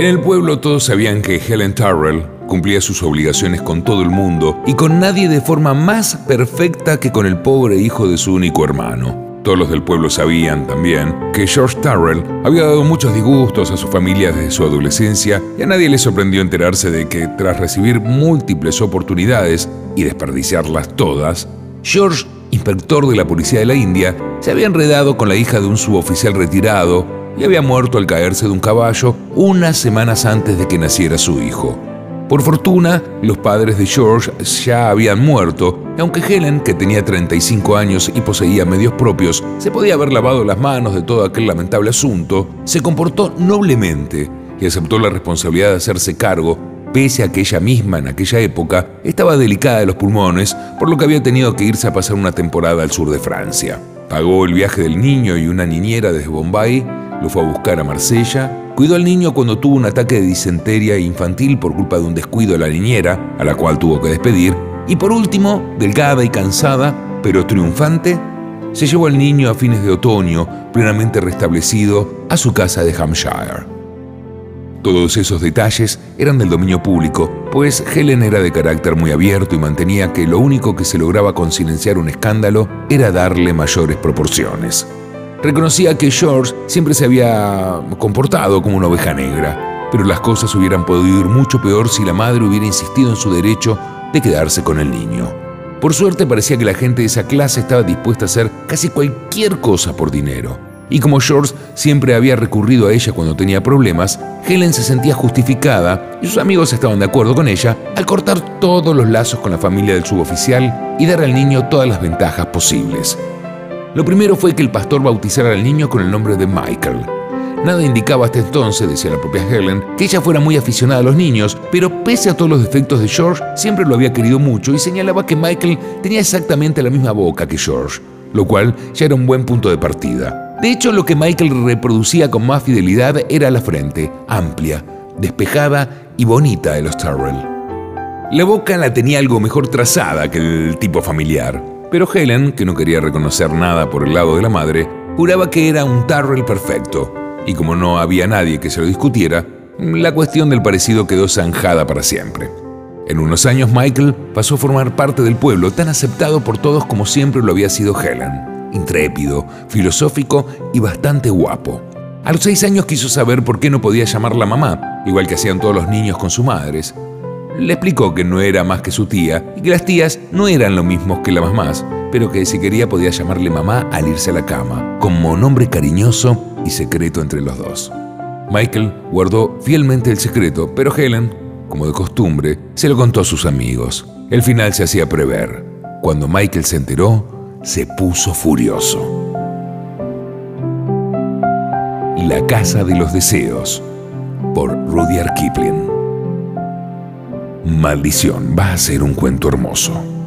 En el pueblo todos sabían que Helen Tyrrell cumplía sus obligaciones con todo el mundo y con nadie de forma más perfecta que con el pobre hijo de su único hermano. Todos los del pueblo sabían también que George Tyrrell había dado muchos disgustos a su familia desde su adolescencia y a nadie le sorprendió enterarse de que tras recibir múltiples oportunidades y desperdiciarlas todas, George, inspector de la policía de la India, se había enredado con la hija de un suboficial retirado y había muerto al caerse de un caballo unas semanas antes de que naciera su hijo. Por fortuna, los padres de George ya habían muerto, y aunque Helen, que tenía 35 años y poseía medios propios, se podía haber lavado las manos de todo aquel lamentable asunto, se comportó noblemente y aceptó la responsabilidad de hacerse cargo, pese a que ella misma en aquella época estaba delicada de los pulmones, por lo que había tenido que irse a pasar una temporada al sur de Francia. Pagó el viaje del niño y una niñera desde Bombay, lo fue a buscar a Marsella Cuidó al niño cuando tuvo un ataque de disentería infantil por culpa de un descuido de la niñera, a la cual tuvo que despedir. Y por último, delgada y cansada, pero triunfante, se llevó al niño a fines de otoño, plenamente restablecido, a su casa de Hampshire. Todos esos detalles eran del dominio público, pues Helen era de carácter muy abierto y mantenía que lo único que se lograba con silenciar un escándalo era darle mayores proporciones. Reconocía que George siempre se había comportado como una oveja negra, pero las cosas hubieran podido ir mucho peor si la madre hubiera insistido en su derecho de quedarse con el niño. Por suerte parecía que la gente de esa clase estaba dispuesta a hacer casi cualquier cosa por dinero. Y como George siempre había recurrido a ella cuando tenía problemas, Helen se sentía justificada y sus amigos estaban de acuerdo con ella al cortar todos los lazos con la familia del suboficial y dar al niño todas las ventajas posibles. Lo primero fue que el pastor bautizara al niño con el nombre de Michael. Nada indicaba hasta entonces, decía la propia Helen, que ella fuera muy aficionada a los niños, pero pese a todos los defectos de George, siempre lo había querido mucho y señalaba que Michael tenía exactamente la misma boca que George, lo cual ya era un buen punto de partida. De hecho, lo que Michael reproducía con más fidelidad era la frente, amplia, despejada y bonita de los Tyrrell. La boca la tenía algo mejor trazada que el tipo familiar. Pero Helen, que no quería reconocer nada por el lado de la madre, juraba que era un Tarrell perfecto, y como no había nadie que se lo discutiera, la cuestión del parecido quedó zanjada para siempre. En unos años Michael pasó a formar parte del pueblo, tan aceptado por todos como siempre lo había sido Helen, intrépido, filosófico y bastante guapo. A los seis años quiso saber por qué no podía llamarla mamá, igual que hacían todos los niños con sus madres, le explicó que no era más que su tía y que las tías no eran lo mismo que las mamás, pero que si quería podía llamarle mamá al irse a la cama, como nombre cariñoso y secreto entre los dos. Michael guardó fielmente el secreto, pero Helen, como de costumbre, se lo contó a sus amigos. El final se hacía prever. Cuando Michael se enteró, se puso furioso. La Casa de los Deseos, por Rudyard Kipling. Maldición, va a ser un cuento hermoso.